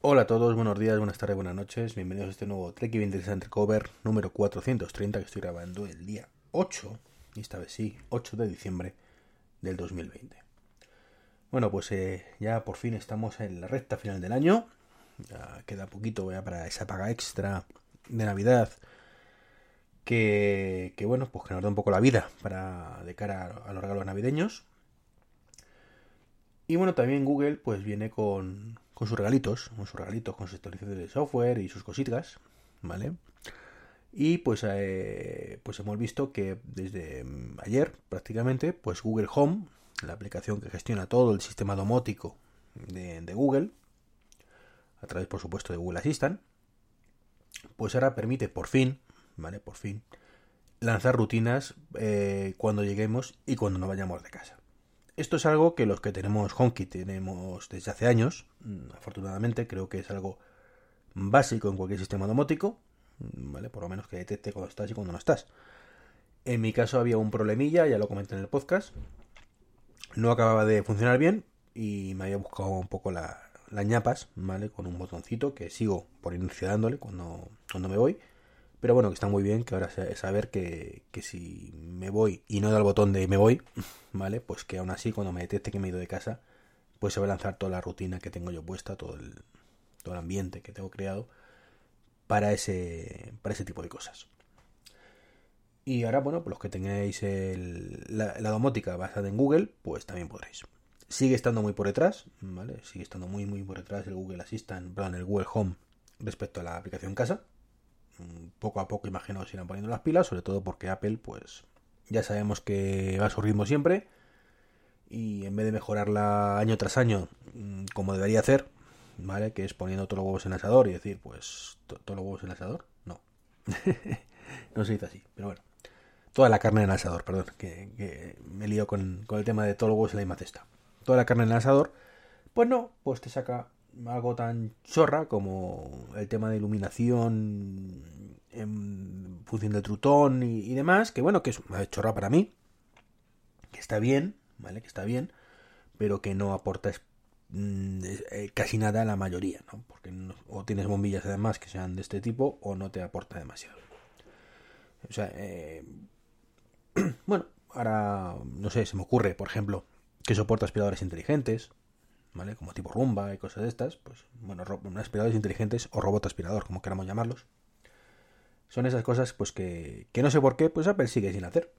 Hola a todos, buenos días, buenas tardes, buenas noches. Bienvenidos a este nuevo Trek Interesante Cover número 430 que estoy grabando el día 8, y esta vez sí, 8 de diciembre del 2020. Bueno, pues eh, ya por fin estamos en la recta final del año. Ya queda poquito para esa paga extra de Navidad. Que, que, bueno, pues que nos da un poco la vida para de cara a los regalos navideños. Y bueno, también Google pues viene con, con sus regalitos, con sus regalitos, con sus actualizaciones de software y sus cositas, ¿vale? Y pues, eh, pues hemos visto que desde mm, ayer prácticamente, pues Google Home, la aplicación que gestiona todo el sistema domótico de, Google, a través por supuesto de Google Assistant, pues ahora permite por fin, ¿vale? Por fin, lanzar rutinas eh, cuando lleguemos y cuando no vayamos de casa. Esto es algo que los que tenemos HomeKit tenemos desde hace años, mm, afortunadamente creo que es algo básico en cualquier sistema domótico, ¿vale? Por lo menos que detecte cuando estás y cuando no estás. En mi caso había un problemilla, ya lo comenté en el podcast. No acababa de funcionar bien y me había buscado un poco la, las ñapas, ¿vale? Con un botoncito que sigo por inercia dándole cuando, cuando me voy. Pero bueno, que está muy bien que ahora saber que, que, si me voy y no da el botón de me voy, ¿vale? Pues que aún así cuando me detecte que me he ido de casa, pues se va a lanzar toda la rutina que tengo yo puesta, todo el, todo el ambiente que tengo creado para ese, para ese tipo de cosas. Y ahora, bueno, pues los que tengáis la, domótica basada en Google, pues también podréis. Sigue estando muy por detrás, ¿vale? Sigue estando muy, muy por detrás el Google Assistant, perdón, el Google Home respecto a la aplicación casa. Mm, poco a poco imagino que se irán poniendo las pilas, sobre todo porque Apple, pues ya sabemos que va a su ritmo siempre. Y en vez de mejorarla año tras año, mm, como debería hacer, ¿vale? Que es poniendo todos los huevos en el asador y decir, pues, ¿todos los huevos en el asador? No. no se dice así, pero bueno. Toda la carne en el asador, perdón, que, me lío con, con, el tema de todos los huevos en la misma cesta. Toda la carne en el asador, pues no, pues te saca algo tan chorra como el tema de iluminación en función del trutón y, demás, que bueno, que es una chorra para mí, que está bien, ¿vale? Que está bien, pero que no aporta Mm, eh, casi nada la mayoría, ¿no? Porque o tienes bombillas además que sean de este tipo o no te aporta demasiado. O sea, eh, bueno, ahora no sé, se me ocurre, por ejemplo, que soporta aspiradores inteligentes, Como tipo rumba y cosas de estas, pues bueno, aspiradores inteligentes o robot aspirador, como queramos llamarlos. Son esas cosas pues que, que no sé por qué, pues Apple sigue sin hacer.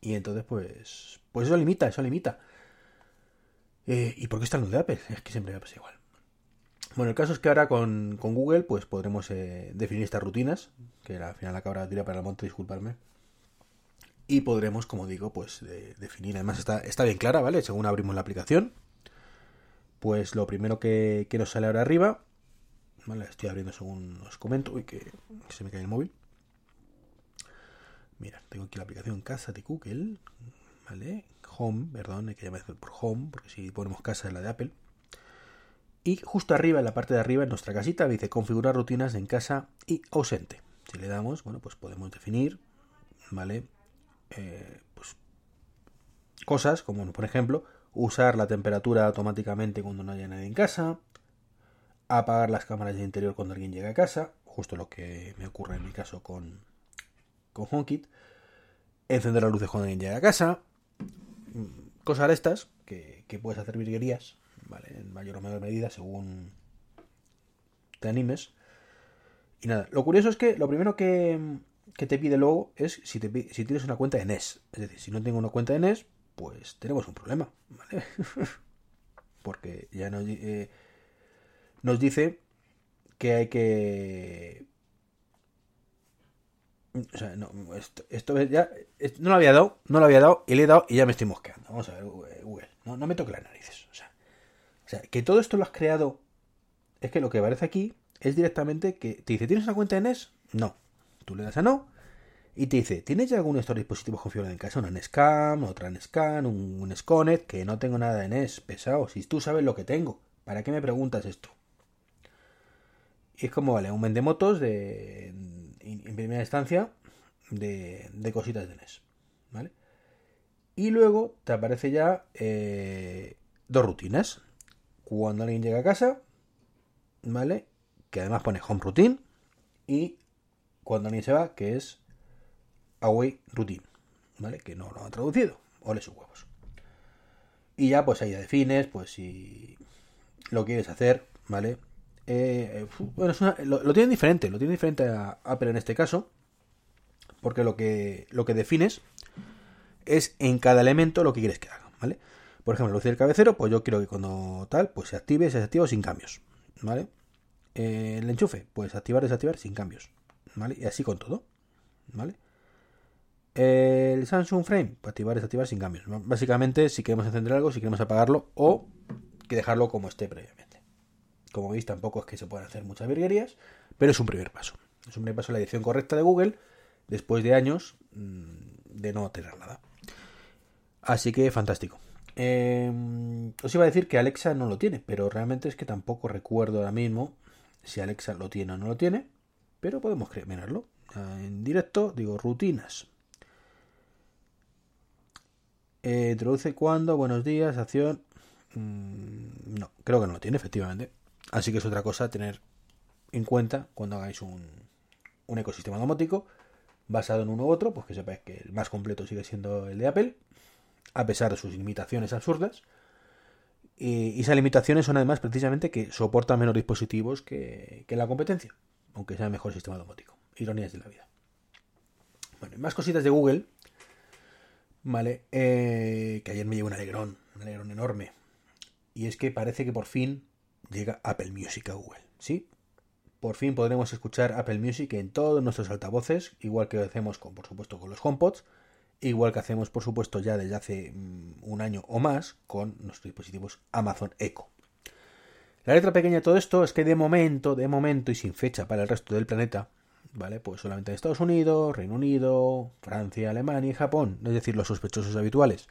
Y entonces pues pues eso limita, eso limita. Eh, ¿Y por qué está en de Apple? Es que siempre me pasa igual. Bueno, el caso es que ahora con, Google pues podremos eh, definir estas rutinas, que al final la cabra tira para el monte, disculparme. Y podremos, como digo, pues definir, además está, está bien clara, ¿vale? Según abrimos la aplicación, pues lo primero que, nos sale ahora arriba, ¿vale? Estoy abriendo según os comento, uy, que, que se me cae el móvil. Mira, tengo aquí la aplicación Casa de Google, ¿vale? Home, perdón, hay que llamar por Home, porque si ponemos casa es la de Apple. Y justo arriba, en la parte de arriba, en nuestra casita, dice configurar rutinas en casa y ausente. Si le damos, bueno, pues podemos definir, ¿vale? Eh, cosas como, por ejemplo, usar la temperatura automáticamente cuando no haya nadie en casa, apagar las cámaras de interior cuando alguien llega a casa, justo lo que me ocurre en mi caso con, con HomeKit, encender las luces cuando alguien llega a casa, mm, cosas de estas que, que puedes hacer virguerías, ¿vale? En mayor o menor medida según te animes. Y nada, lo curioso es que lo primero que, que te pide luego es si, te, si tienes una cuenta de NES. Es decir, si no tengo una cuenta de NES, pues tenemos un problema, ¿vale? Porque ya nos, eh, nos dice que hay que... O sea, no, esto, ya no lo había dado, no lo había dado y le he dado y ya me estoy mosqueando. Vamos a ver, Google, no, no me toque las narices. O sea, o sea, que todo esto lo has creado. Es que lo que aparece aquí es directamente que te dice, ¿tienes una cuenta de NES? No. Tú le das a no y te dice, ¿tienes ya algún de estos dispositivos configurados en casa? Una NESCAM, otra NESCAN, un, un SCONET, que no tengo nada de NES, pesado. Si tú sabes lo que tengo, ¿para qué me preguntas esto? Y es como, vale, un vendemotos de, en primera instancia de, de cositas de NES, ¿vale? Y luego te aparece ya eh, dos rutinas. Cuando alguien llega a casa, ¿vale? Que además pone home routine. Y cuando alguien se va, que es away routine, ¿vale? Que no lo han traducido. Ole sus huevos. Y ya pues ahí ya defines, pues si lo quieres hacer, ¿vale? Eh, bueno, lo, lo, tienen diferente, lo tiene diferente a Apple en este caso, porque lo que, lo que defines es en cada elemento lo que quieres que haga, ¿vale? Por ejemplo, luz del cabecero, pues yo quiero que cuando tal, pues se active, se desactiva sin cambios, ¿vale? Eh, el enchufe, pues activar, desactivar sin cambios, ¿vale? Y así con todo, ¿vale? El Samsung Frame, pues activar, desactivar sin cambios. Básicamente, si queremos encender algo, si queremos apagarlo o que dejarlo como esté previamente. Como veis, tampoco es que se puedan hacer muchas virguerías, pero es un primer paso. Es un primer paso en la edición correcta de Google después de años mm, de no tener nada. Así que fantástico. Eh, os iba a decir que Alexa no lo tiene, pero realmente es que tampoco recuerdo ahora mismo si Alexa lo tiene o no lo tiene, pero podemos mirarlo. En directo digo rutinas. Eh, introduce cuando, buenos días, acción. Mm, no, creo que no lo tiene, efectivamente. Así que es otra cosa tener en cuenta cuando hagáis un, un ecosistema domótico basado en uno u otro, pues que sepáis que el más completo sigue siendo el de Apple, a pesar de sus limitaciones absurdas. Y esas limitaciones son además precisamente que soportan menos dispositivos que, que la competencia, aunque sea el mejor sistema domótico. Ironías de la vida. Bueno, más cositas de Google, ¿vale? Eh, que ayer me llevo un alegrón, un alegrón enorme. Y es que parece que por fin llega Apple Music a Google, ¿sí? Por fin podremos escuchar Apple Music en todos nuestros altavoces, igual que lo hacemos con, por supuesto, con los HomePods, igual que hacemos, por supuesto, ya desde hace mm, un año o más con nuestros dispositivos Amazon Echo. La letra pequeña de todo esto es que de momento, de momento y sin fecha para el resto del planeta, ¿vale? Pues solamente en Estados Unidos, Reino Unido, Francia, Alemania y Japón, es decir, los sospechosos habituales.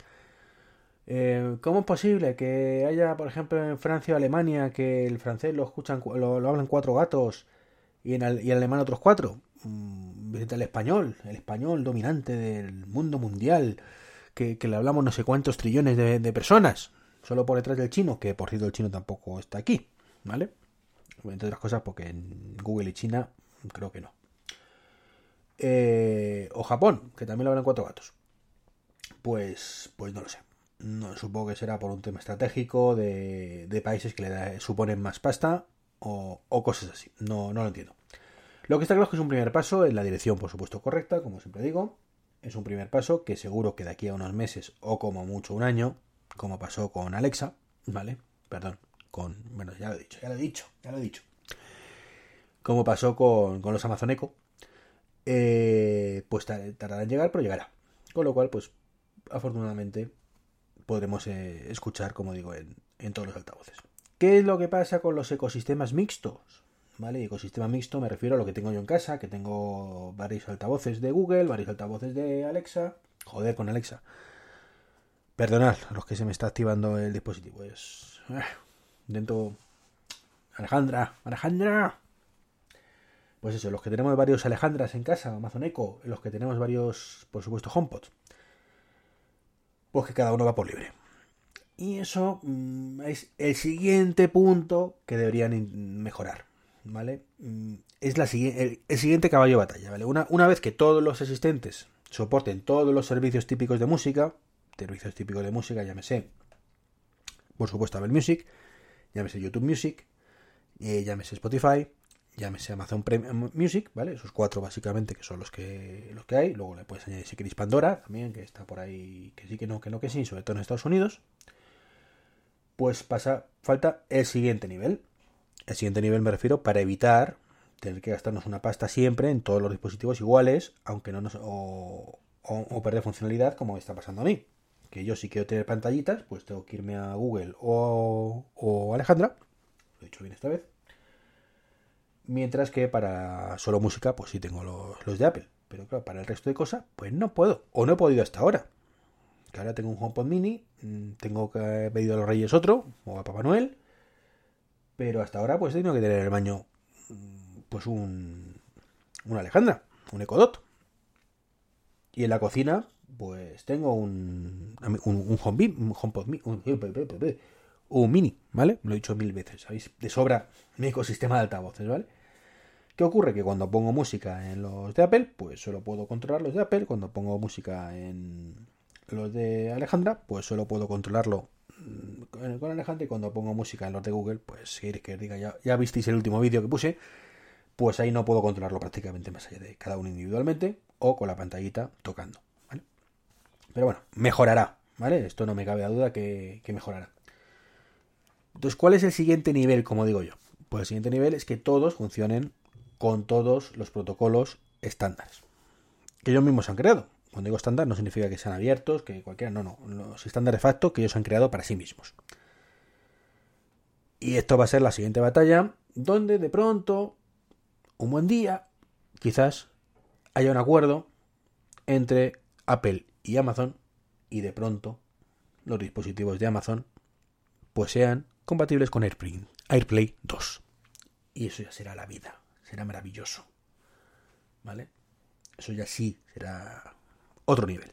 Eh, ¿Cómo es posible que haya, por ejemplo, en Francia o Alemania que el francés lo escuchan, lo, lo hablan cuatro gatos y en, y en alemán otros cuatro? Mm, el español, el español dominante del mundo mundial, que, le hablamos no sé cuántos trillones de, personas, solo por detrás del chino, que por cierto el chino tampoco está aquí, ¿vale? Entre otras cosas porque en Google y China creo que no. Eh, o Japón, que también lo hablan cuatro gatos. Pues, pues no lo sé. No, supongo que será por un tema estratégico de, países que le suponen más pasta o, o, cosas así. No, no lo entiendo. Lo que está claro es que es un primer paso en la dirección, por supuesto, correcta, como siempre digo. Es un primer paso que seguro que de aquí a unos meses o como mucho un año, como pasó con Alexa, ¿vale? Perdón, con... Bueno, ya lo he dicho, ya lo he dicho, ya lo he dicho. Como pasó con, los Amazon Echo, eh, pues tardará en llegar, pero llegará. Con lo cual, pues afortunadamente podremos eh, escuchar, como digo, en, en todos los altavoces. ¿Qué es lo que pasa con los ecosistemas mixtos? ¿vale? Ecosistema mixto me refiero a lo que tengo yo en casa, que tengo varios altavoces de Google, varios altavoces de Alexa. Joder con Alexa. Perdonad los que se me está activando el dispositivo. Es. Eh, dentro. Alejandra, Alejandra. Pues eso, los que tenemos varios Alejandras en casa, Amazon Echo, los que tenemos varios, por supuesto, HomePod. Pues que cada uno va por libre. Y eso mm, es el siguiente punto que deberían mejorar. ¿vale? Mm, es la, el, el, siguiente caballo de batalla, ¿vale? Una, una, vez que todos los asistentes soporten todos los servicios típicos de música, servicios típicos de música, llámese, por supuesto, Apple Music, llámese YouTube Music, eh, llámese Spotify, llámese Amazon Premium Music, ¿vale? Esos cuatro básicamente que son los que los que hay. Luego le puedes añadir si queréis Pandora también, que está por ahí, que sí, que no, que no, que sí, sobre todo en Estados Unidos. Pues pasa, falta el siguiente nivel. El siguiente nivel me refiero para evitar tener que gastarnos una pasta siempre en todos los dispositivos iguales, aunque no nos. o, perder funcionalidad como está pasando a mí. Que yo si quiero tener pantallitas, pues tengo que irme a Google o, o Alejandra. Lo he dicho bien esta vez Mientras que para solo música, pues sí tengo los, de Apple. Pero claro, para el resto de cosas, pues no puedo. O no he podido hasta ahora. Que ahora tengo un HomePod mini, mm, tengo que haber pedido a los Reyes otro, o a Papá Noel. Pero hasta ahora, pues he tenido que tener en el baño, mm, pues un, una Alejandra, un Ecodot. Y en la cocina, pues tengo un, un, un, un HomePod mini, un, un mini, ¿vale? Lo he dicho mil veces, ¿sabéis? De sobra mi ecosistema de altavoces, ¿vale? ¿Qué ocurre? Que cuando pongo música en los de Apple, pues solo puedo controlar los de Apple. Cuando pongo música en los de Alejandra, pues solo puedo controlarlo mm, con Alejandra. Y cuando pongo música en los de Google, pues que diga, ya, ya visteis el último vídeo que puse, pues ahí no puedo controlarlo prácticamente más allá de cada uno individualmente o con la pantallita tocando. Pero bueno, mejorará, ¿vale? Esto no me cabe a duda que mejorará. Entonces, ¿cuál es el siguiente nivel, como digo yo? Pues el siguiente nivel es que todos funcionen con todos los protocolos estándares. Que ellos mismos han creado. Cuando digo estándar no significa que sean abiertos, que cualquiera, no, no. Los estándares facto que ellos han creado para sí mismos. Y esto va a ser la siguiente batalla, donde de pronto, un buen día, quizás haya un acuerdo entre Apple y Amazon y de pronto los dispositivos de Amazon pues sean compatibles con AirPlay, AirPlay 2. Y eso ya será la vida, será maravilloso. ¿Vale? Eso ya sí será otro nivel.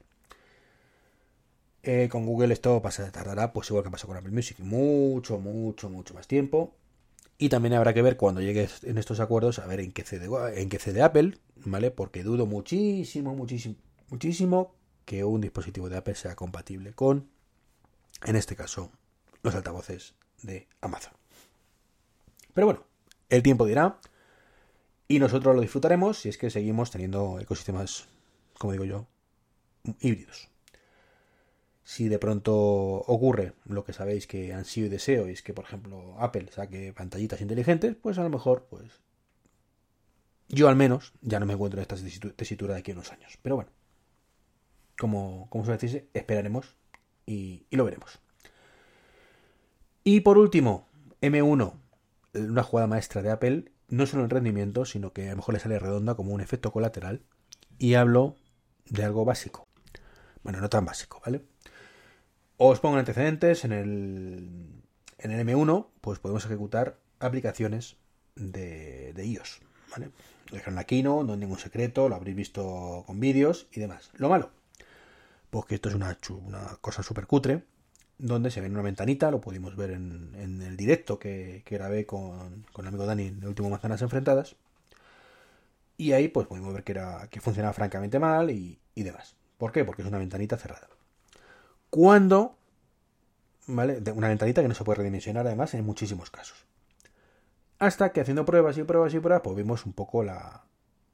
Eh, con Google esto pasa, tardará, pues igual que pasó con Apple Music, mucho, mucho, mucho más tiempo. Y también habrá que ver cuando llegues en estos acuerdos, a ver en qué cede, en qué cede Apple, ¿vale? Porque dudo muchísimo, muchísimo, muchísimo que un dispositivo de Apple sea compatible con, en este caso, los altavoces de Amazon. Pero bueno, el tiempo dirá y nosotros lo disfrutaremos si es que seguimos teniendo ecosistemas, como digo yo, híbridos. Si de pronto ocurre lo que sabéis que han sido y deseo, y es que, por ejemplo, Apple saque pantallitas inteligentes, pues a lo mejor, pues yo al menos ya no me encuentro en esta tesitura de aquí a unos años. Pero bueno, como, como suele decirse, esperaremos y lo veremos. Y por último, M1, una jugada maestra de Apple, no solo en rendimiento, sino que a lo mejor le sale redonda como un efecto colateral. Y hablo de algo básico. Bueno, no tan básico, ¿vale? Os pongo antecedentes, en el, en el M1, pues podemos ejecutar aplicaciones de, de iOS, ¿vale? Dejar aquí no no hay ningún secreto, lo habréis visto con vídeos y demás. Lo malo, pues que esto es una, una cosa súper cutre, donde se ve una ventanita, lo pudimos ver en, el directo que, grabé con, con, el amigo Dani en el último Manzanas Enfrentadas. Y ahí pues pudimos ver que, era, que funcionaba francamente mal y, demás. ¿Por qué? Porque es una ventanita cerrada. Cuando, ¿vale? Una ventanita que no se puede redimensionar además en muchísimos casos. Hasta que haciendo pruebas y pruebas y pruebas, pues vimos un poco la,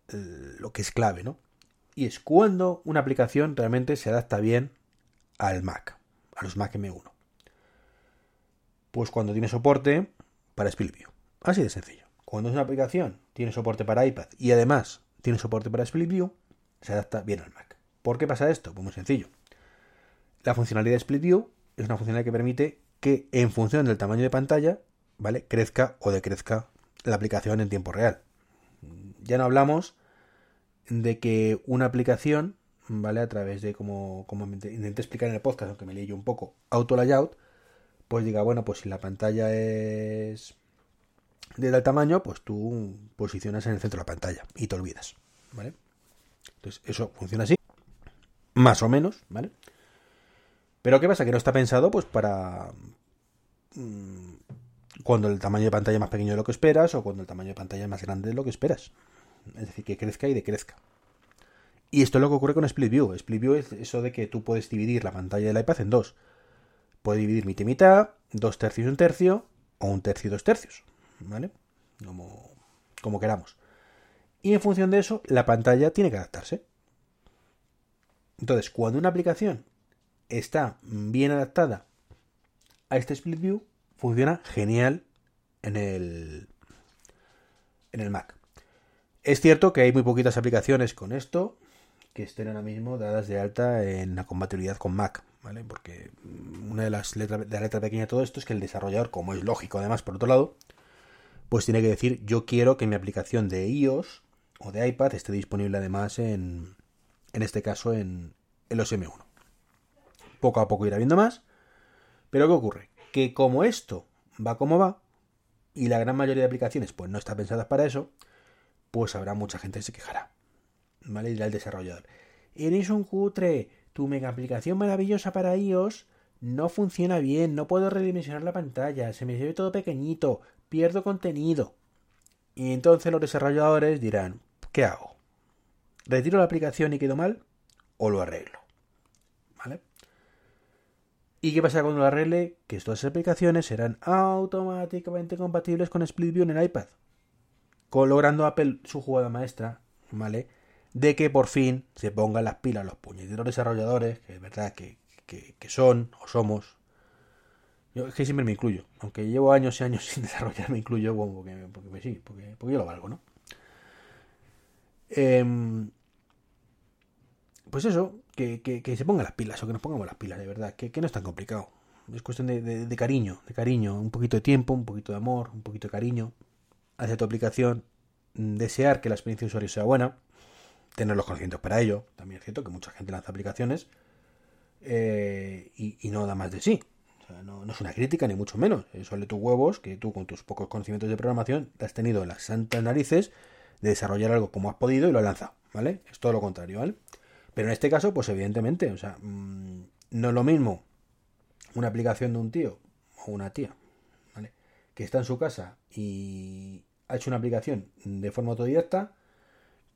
lo que es clave, ¿no? Y es cuando una aplicación realmente se adapta bien al Mac a los Mac M1. Pues cuando tiene soporte para Split View. Así de sencillo. Cuando es una aplicación, tiene soporte para iPad y además tiene soporte para Split View, se adapta bien al Mac. ¿Por qué pasa esto? Pues muy sencillo. La funcionalidad de Split View es una funcionalidad que permite que en función del tamaño de pantalla, ¿vale? Crezca o decrezca la aplicación en tiempo real. Ya no hablamos de que una aplicación ¿vale? A través de, como, como intenté explicar en el podcast, aunque me leí yo un poco, auto layout, pues diga, bueno, pues si la pantalla es de tal tamaño, pues tú posicionas en el centro de la pantalla y te olvidas, ¿vale? Entonces, eso funciona así, más o menos, ¿vale? Pero ¿qué pasa? Que no está pensado, pues, para mm, cuando el tamaño de pantalla es más pequeño de lo que esperas o cuando el tamaño de pantalla es más grande de lo que esperas. Es decir, que crezca y decrezca. Y esto es lo que ocurre con Split View. Split View es eso de que tú puedes dividir la pantalla del iPad en dos. Puedes dividir mitad y mitad, dos tercios y un tercio, o un tercio y dos tercios. ¿Vale? Como, como queramos. Y en función de eso, la pantalla tiene que adaptarse. Entonces, cuando una aplicación está bien adaptada a este Split View, funciona genial en el, en el Mac. Es cierto que hay muy poquitas aplicaciones con esto que estén ahora mismo dadas de alta en la compatibilidad con Mac, ¿vale? Porque una de las letras de la letra pequeña de todo esto es que el desarrollador, como es lógico además por otro lado, pues tiene que decir yo quiero que mi aplicación de iOS o de iPad esté disponible además en, en este caso en el OSM1. Poco a poco irá viendo más, pero ¿qué ocurre? Que como esto va como va, y la gran mayoría de aplicaciones pues no está pensadas para eso, pues habrá mucha gente que se quejará. ¿Vale? Dirá el desarrollador. Eres un cutre, tu mega aplicación maravillosa para iOS no funciona bien, no puedo redimensionar la pantalla, se me ve todo pequeñito, pierdo contenido. Y entonces los desarrolladores dirán, ¿qué hago? ¿Retiro la aplicación y quedo mal? ¿O lo arreglo? ¿Vale? ¿Y qué pasa cuando lo arregle? Que estas aplicaciones serán automáticamente compatibles con Split View en el iPad. Logrando Apple su jugada maestra, ¿vale? De que por fin se pongan las pilas los puñeteros desarrolladores, que es verdad que, son o somos. Yo es que siempre me incluyo, aunque llevo años y años sin desarrollar, me incluyo porque, porque, sí, porque, yo lo valgo, ¿no? Em, pues eso, que, se pongan las pilas o que nos pongamos las pilas, de verdad, que, no es tan complicado. Es cuestión de, de, cariño, de cariño, un poquito de tiempo, un poquito de amor, un poquito de cariño hacia tu aplicación, desear que la experiencia de usuario sea buena tener los conocimientos para ello. También es cierto que mucha gente lanza aplicaciones eh, y, no da más de sí. no, es una crítica, ni mucho menos. Eso de tus huevos que tú, con tus pocos conocimientos de programación, te has tenido las santas narices de desarrollar algo como has podido y lo has lanzado, ¿vale? Es todo lo contrario, ¿vale? Pero en este caso, pues evidentemente, o sea, mm, no es lo mismo una aplicación de un tío o una tía, ¿vale? Que está en su casa y ha hecho una aplicación de forma autodidacta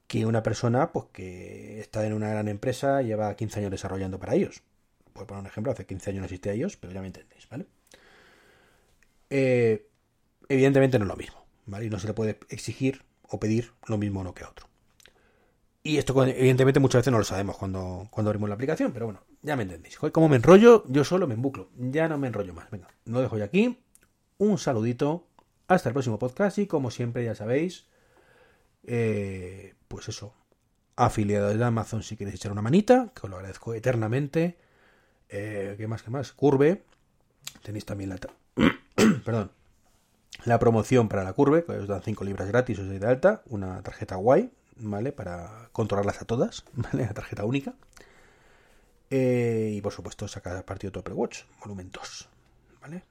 que una persona pues que está en una gran empresa lleva 15 años desarrollando para ellos. Por poner un ejemplo, hace 15 años no existe a ellos, pero ya me entendéis, ¿vale? Eh, evidentemente no es lo mismo, ¿vale? Y no se le puede exigir o pedir lo mismo uno que a otro. Y esto, evidentemente, muchas veces no lo sabemos cuando, cuando abrimos la aplicación, pero bueno, ya me entendéis. Como me enrollo, yo solo me embuclo. Ya no me enrollo más. Venga, lo dejo ya aquí. Un saludito. Hasta el próximo podcast y como siempre ya sabéis, eh, pues eso, afiliados de Amazon si queréis echar una manita, que os lo agradezco eternamente. Eh, ¿Qué más? ¿Qué más? Curve. Tenéis también la... Perdón. La promoción para la Curve, que os dan 5 libras gratis, os de alta. Una tarjeta guay, ¿vale? Para controlarlas a todas, ¿vale? La tarjeta única. Eh, y por supuesto, sacar partido de Apple Watch, volumen 2, ¿vale?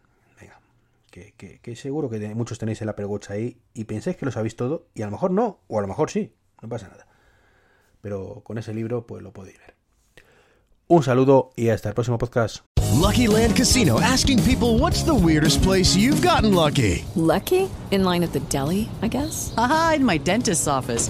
Que, seguro que muchos tenéis el Apple Watch ahí y pensáis que lo sabéis todo, y a lo mejor no, o a lo mejor sí, no pasa nada. Pero con ese libro pues lo podéis ver. Un saludo y hasta el próximo podcast. Lucky Land Casino asking people what's the weirdest place you've gotten lucky. Lucky? In line at the deli, I guess. Aha, in my dentist's office.